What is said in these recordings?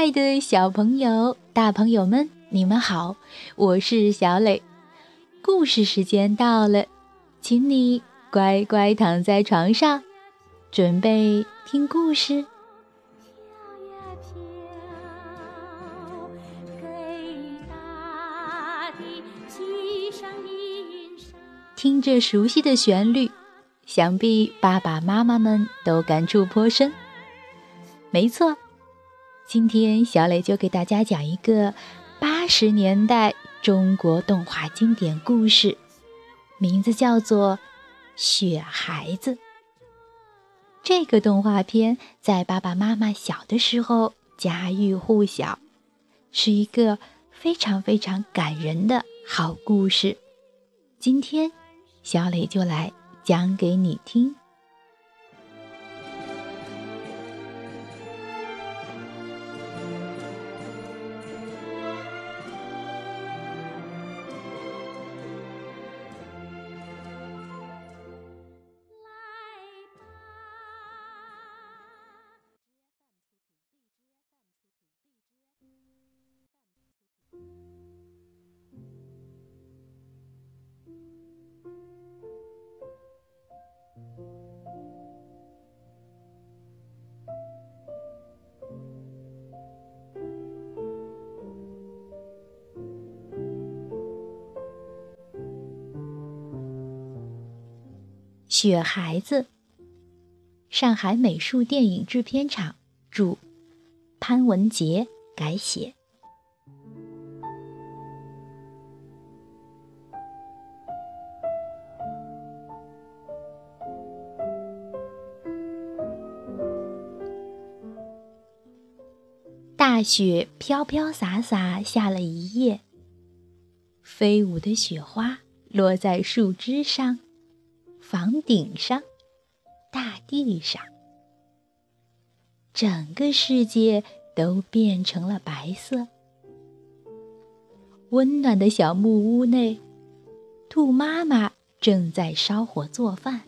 爱的小朋友、大朋友们，你们好，我是小磊。故事时间到了，请你乖乖躺在床上，准备听故事。听着熟悉的旋律，想必爸爸妈妈们都感触颇深。没错。今天小磊就给大家讲一个八十年代中国动画经典故事，名字叫做《雪孩子》。这个动画片在爸爸妈妈小的时候家喻户晓，是一个非常非常感人的好故事。今天小磊就来讲给你听。雪孩子，上海美术电影制片厂著，潘文杰改写。大雪飘飘洒洒下了一夜，飞舞的雪花落在树枝上。房顶上，大地上，整个世界都变成了白色。温暖的小木屋内，兔妈妈正在烧火做饭，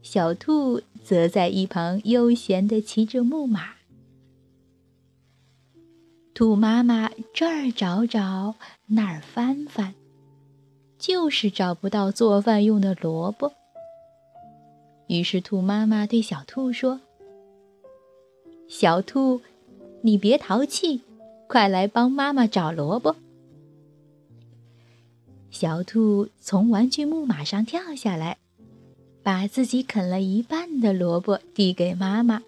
小兔则在一旁悠闲地骑着木马。兔妈妈这儿找找，那儿翻翻。就是找不到做饭用的萝卜，于是兔妈妈对小兔说：“小兔，你别淘气，快来帮妈妈找萝卜。”小兔从玩具木马上跳下来，把自己啃了一半的萝卜递给妈妈：“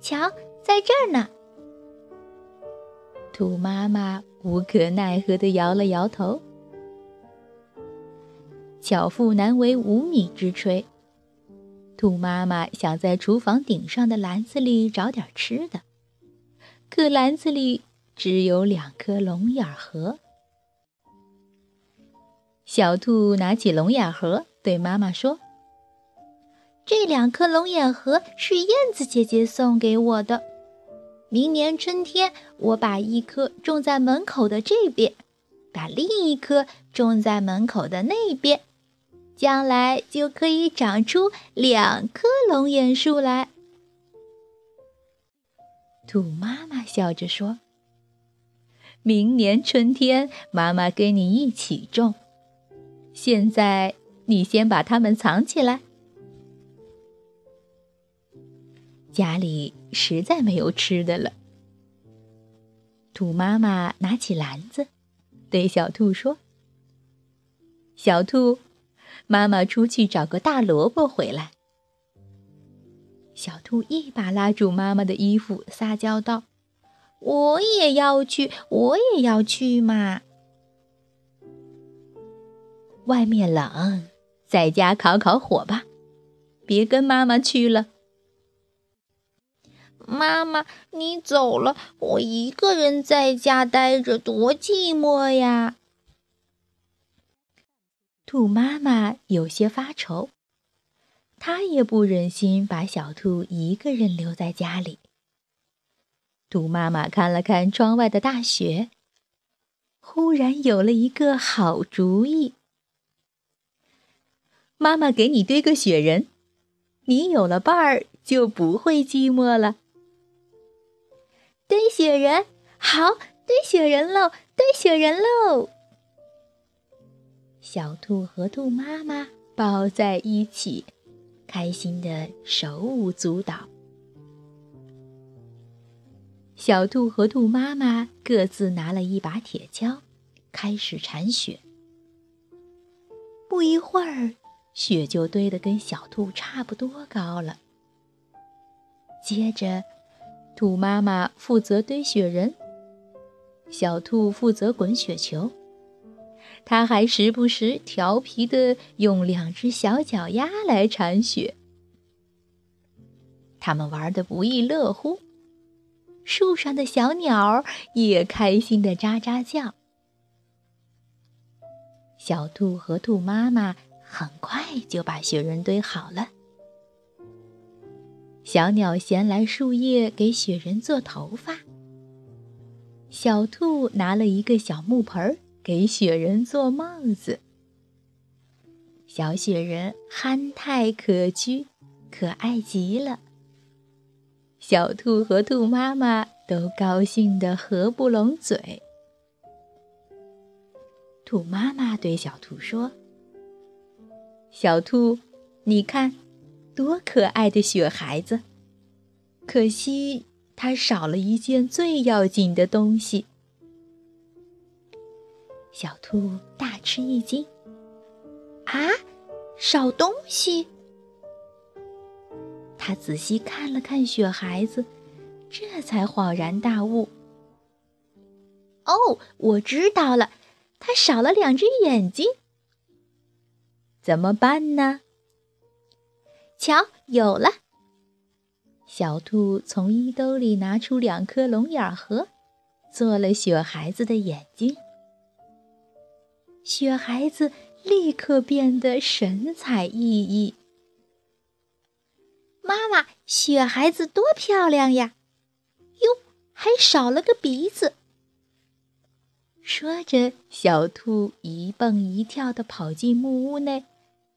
瞧，在这儿呢。”兔妈妈无可奈何地摇了摇头。巧妇难为无米之炊。兔妈妈想在厨房顶上的篮子里找点吃的，可篮子里只有两颗龙眼核。小兔拿起龙眼核，对妈妈说：“这两颗龙眼核是燕子姐姐送给我的。明年春天，我把一颗种在门口的这边，把另一颗种在门口的那边。”将来就可以长出两棵龙眼树来。兔妈妈笑着说：“明年春天，妈妈跟你一起种。现在，你先把它们藏起来。”家里实在没有吃的了。兔妈妈拿起篮子，对小兔说：“小兔。”妈妈出去找个大萝卜回来。小兔一把拉住妈妈的衣服，撒娇道：“我也要去，我也要去嘛！外面冷，在家烤烤火吧，别跟妈妈去了。”妈妈，你走了，我一个人在家待着，多寂寞呀！兔妈妈有些发愁，她也不忍心把小兔一个人留在家里。兔妈妈看了看窗外的大雪，忽然有了一个好主意：“妈妈给你堆个雪人，你有了伴儿就不会寂寞了。”堆雪人，好，堆雪人喽，堆雪人喽！小兔和兔妈妈抱在一起，开心的手舞足蹈。小兔和兔妈妈各自拿了一把铁锹，开始铲雪。不一会儿，雪就堆得跟小兔差不多高了。接着，兔妈妈负责堆雪人，小兔负责滚雪球。它还时不时调皮的用两只小脚丫来铲雪。他们玩的不亦乐乎，树上的小鸟也开心的喳喳叫。小兔和兔妈妈很快就把雪人堆好了。小鸟衔来树叶给雪人做头发。小兔拿了一个小木盆儿给雪人做帽子。小雪人憨态可掬，可爱极了。小兔和兔妈妈都高兴得合不拢嘴。兔妈妈对小兔说：“小兔，你看，多可爱的雪孩子！可惜它少了一件最要紧的东西。”小兔大吃一惊：“啊，少东西！”他仔细看了看雪孩子，这才恍然大悟：“哦，我知道了。”它少了两只眼睛，怎么办呢？瞧，有了！小兔从衣兜里拿出两颗龙眼核，做了雪孩子的眼睛。雪孩子立刻变得神采奕奕。妈妈，雪孩子多漂亮呀！哟，还少了个鼻子。说着，小兔一蹦一跳地跑进木屋内，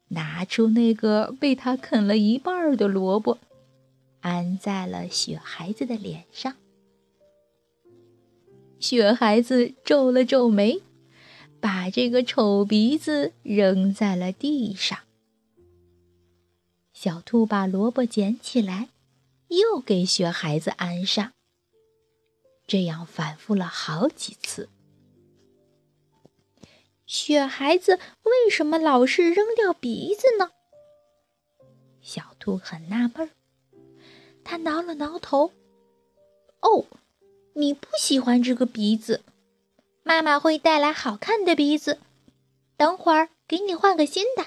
拿出那个被它啃了一半的萝卜，安在了雪孩子的脸上。雪孩子皱了皱眉，把这个丑鼻子扔在了地上。小兔把萝卜捡起来，又给雪孩子安上。这样反复了好几次。雪孩子为什么老是扔掉鼻子呢？小兔很纳闷儿，它挠了挠头。哦，你不喜欢这个鼻子，妈妈会带来好看的鼻子，等会儿给你换个新的。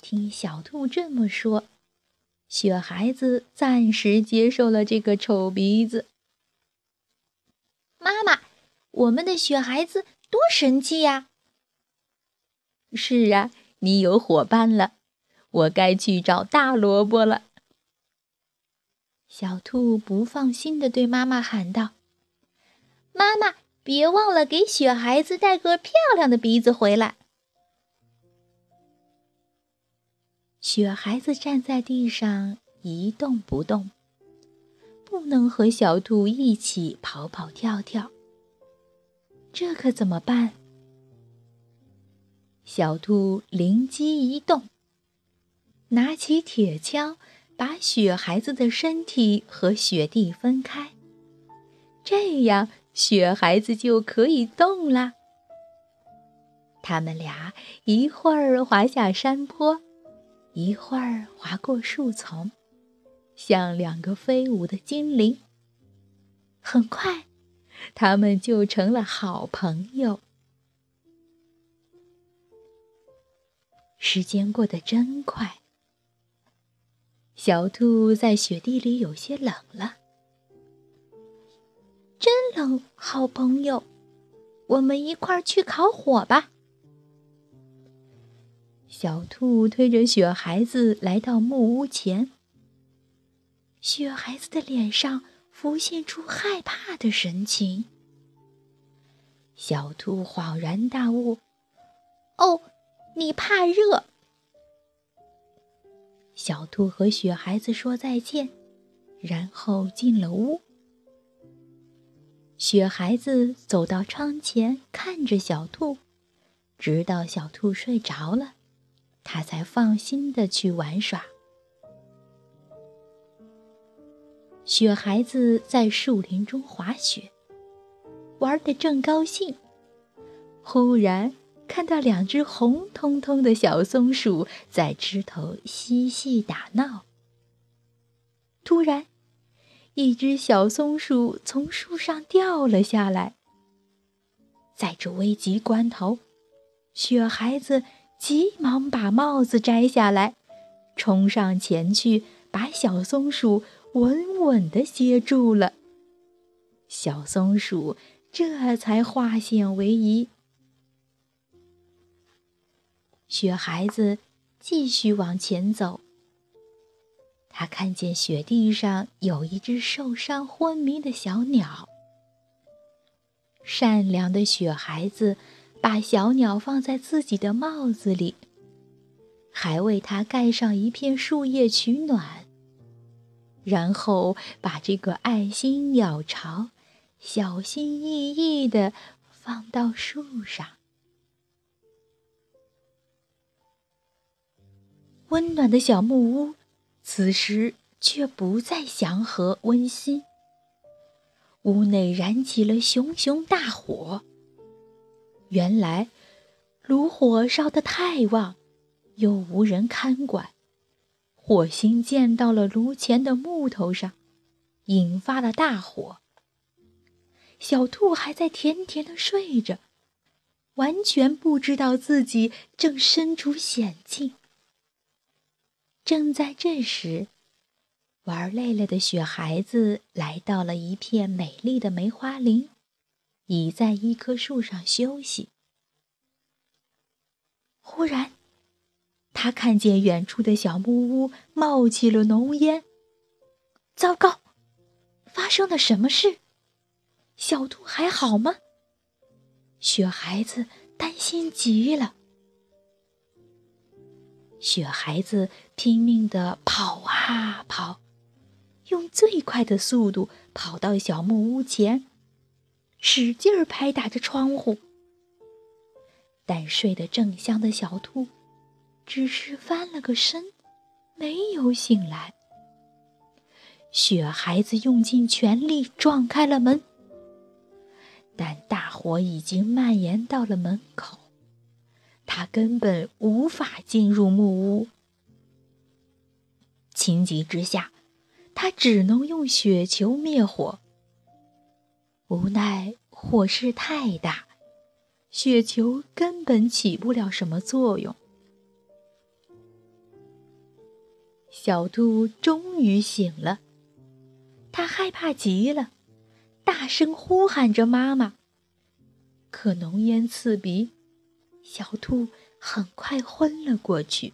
听小兔这么说，雪孩子暂时接受了这个丑鼻子。妈妈，我们的雪孩子。多神气呀！是啊，你有伙伴了，我该去找大萝卜了。小兔不放心的对妈妈喊道：“妈妈，别忘了给雪孩子带个漂亮的鼻子回来。”雪孩子站在地上一动不动，不能和小兔一起跑跑跳跳。这可怎么办？小兔灵机一动，拿起铁锹，把雪孩子的身体和雪地分开，这样雪孩子就可以动了。他们俩一会儿滑下山坡，一会儿滑过树丛，像两个飞舞的精灵。很快。他们就成了好朋友。时间过得真快，小兔在雪地里有些冷了。真冷，好朋友，我们一块儿去烤火吧。小兔推着雪孩子来到木屋前，雪孩子的脸上。浮现出害怕的神情。小兔恍然大悟：“哦，你怕热。”小兔和雪孩子说再见，然后进了屋。雪孩子走到窗前，看着小兔，直到小兔睡着了，他才放心的去玩耍。雪孩子在树林中滑雪，玩的正高兴，忽然看到两只红彤彤的小松鼠在枝头嬉戏打闹。突然。一只小松鼠从树上掉了下来。在这危急关头，雪孩子急忙把帽子摘下来，冲上前去把小松鼠稳稳地接住了。小松鼠这才化险为夷。雪孩子继续往前走。他看见雪地上有一只受伤昏迷的小鸟。善良的雪孩子把小鸟放在自己的帽子里，还为它盖上一片树叶取暖。然后把这个爱心鸟巢小心翼翼地放到树上。温暖的小木屋。此时却不再祥和温馨，屋内燃起了熊熊大火。原来，炉火烧得太旺，又无人看管，火星溅到了炉前的木头上，引发了大火。小兔还在甜甜的睡着，完全不知道自己正身处险境。正在这时，玩累了的雪孩子来到了一片美丽的梅花林，倚在一棵树上休息。忽然，他看见远处的小木屋冒起了浓烟。糟糕，发生了什么事？小兔还好吗？雪孩子担心极了。雪孩子拼命地跑啊跑，用最快的速度跑到小木屋前，使劲儿拍打着窗户。但睡得正香的小兔，只是翻了个身，没有醒来。雪孩子用尽全力撞开了门，但大火已经蔓延到了门口。他根本无法进入木屋。情急之下，他只能用雪球灭火。无奈火势太大，雪球根本起不了什么作用。小兔终于醒了，它害怕极了，大声呼喊着妈妈。可浓烟刺鼻。小兔很快昏了过去。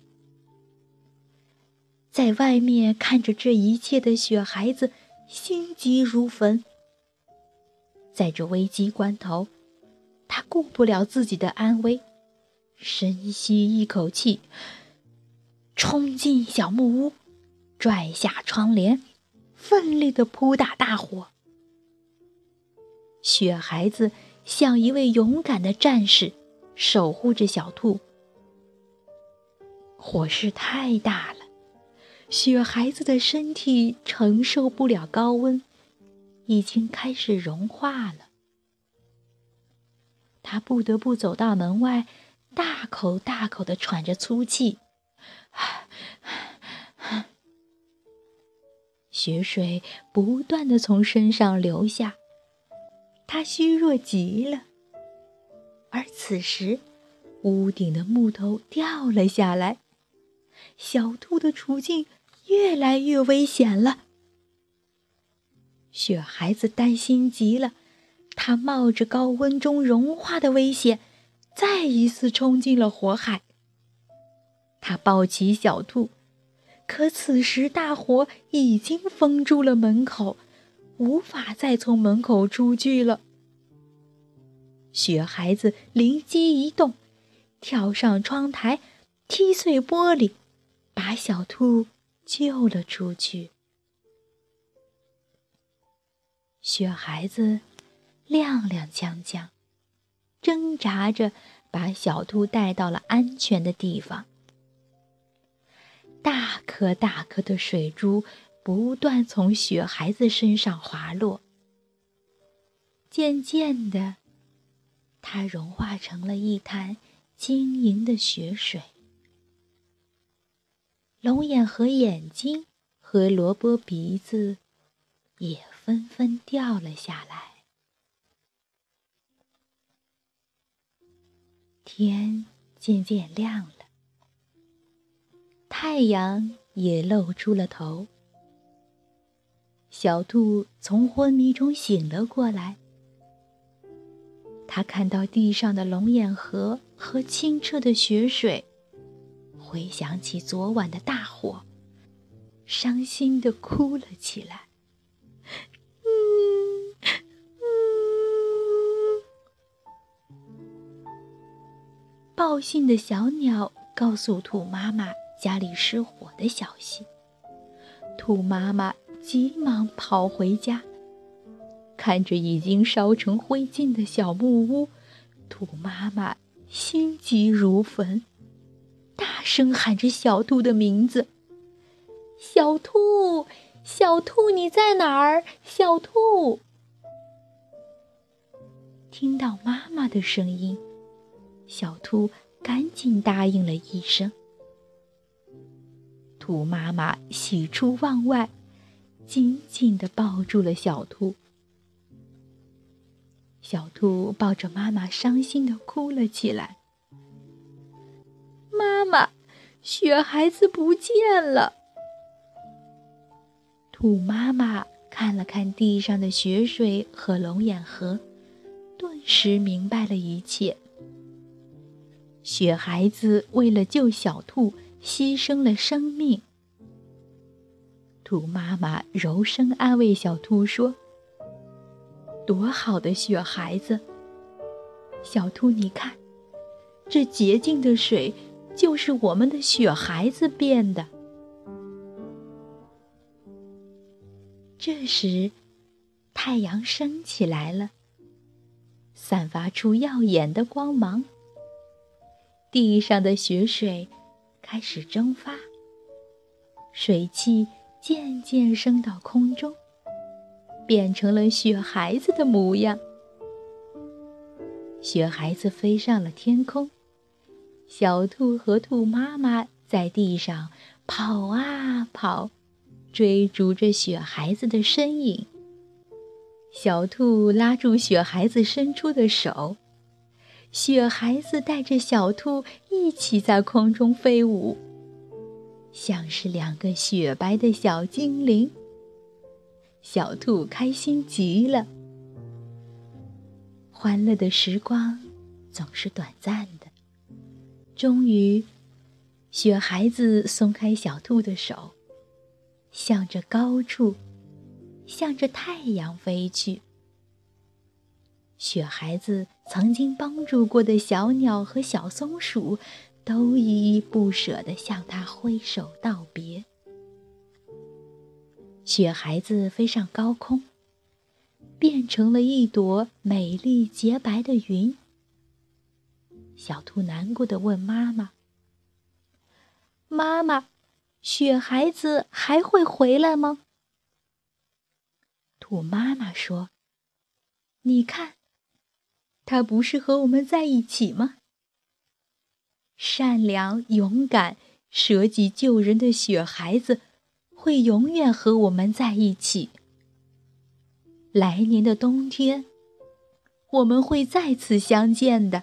在外面看着这一切的雪孩子心急如焚。在这危机关头，他顾不了自己的安危，深吸一口气，冲进小木屋，拽下窗帘，奋力的扑打大火。雪孩子像一位勇敢的战士。守护着小兔，火势太大了，雪孩子的身体承受不了高温，已经开始融化了。他不得不走到门外，大口大口的喘着粗气，雪水不断的从身上流下，他虚弱极了。而此时，屋顶的木头掉了下来，小兔的处境越来越危险了。雪孩子担心极了，他冒着高温中融化的危险，再一次冲进了火海。他抱起小兔，可此时大火已经封住了门口，无法再从门口出去了。雪孩子灵机一动，跳上窗台，踢碎玻璃，把小兔救了出去。雪孩子踉踉跄跄，挣扎着把小兔带到了安全的地方。大颗大颗的水珠不断从雪孩子身上滑落，渐渐的，它融化成了一滩晶莹的雪水。龙眼和眼睛和萝卜鼻子也纷纷掉了下来。天渐渐亮了。太阳也露出了头，小兔从昏迷中醒了过来。他看到地上的龙眼河和清澈的雪水，回想起昨晚的大火，伤心的哭了起来。报信的小鸟告诉兔妈妈。家里失火的消息，兔妈妈急忙跑回家，看着已经烧成灰烬的小木屋，兔妈妈心急如焚，大声喊着小兔的名字：“小兔，小兔，你在哪儿？小兔！”听到妈妈的声音，小兔赶紧答应了一声。兔妈妈喜出望外，紧紧地抱住了小兔。小兔抱着妈妈，伤心地哭了起来。妈妈，雪孩子不见了。兔妈妈看了看地上的雪水和龙眼河，顿时明白了一切。雪孩子为了救小兔。牺牲了生命。兔妈妈柔声安慰小兔说：“多好的雪孩子！小兔，你看，这洁净的水就是我们的雪孩子变的。”这时，太阳升起来了，散发出耀眼的光芒。地上的雪水。开始蒸发，水汽渐渐升到空中，变成了雪孩子的模样。雪孩子飞上了天空，小兔和兔妈妈在地上跑啊跑，追逐着雪孩子的身影。小兔拉住雪孩子伸出的手。雪孩子带着小兔一起在空中飞舞，像是两个雪白的小精灵。小兔开心极了。欢乐的时光总是短暂的。终于，雪孩子松开小兔的手，向着高处，向着太阳飞去。雪孩子曾经帮助过的小鸟和小松鼠，都依依不舍地向他挥手道别。雪孩子飞上高空，变成了一朵美丽洁白的云。小兔难过的问妈妈：“妈妈，雪孩子还会回来吗？”兔妈妈说：“你看。”他不是和我们在一起吗？善良、勇敢、舍己救人的雪孩子，会永远和我们在一起。来年的冬天，我们会再次相见的。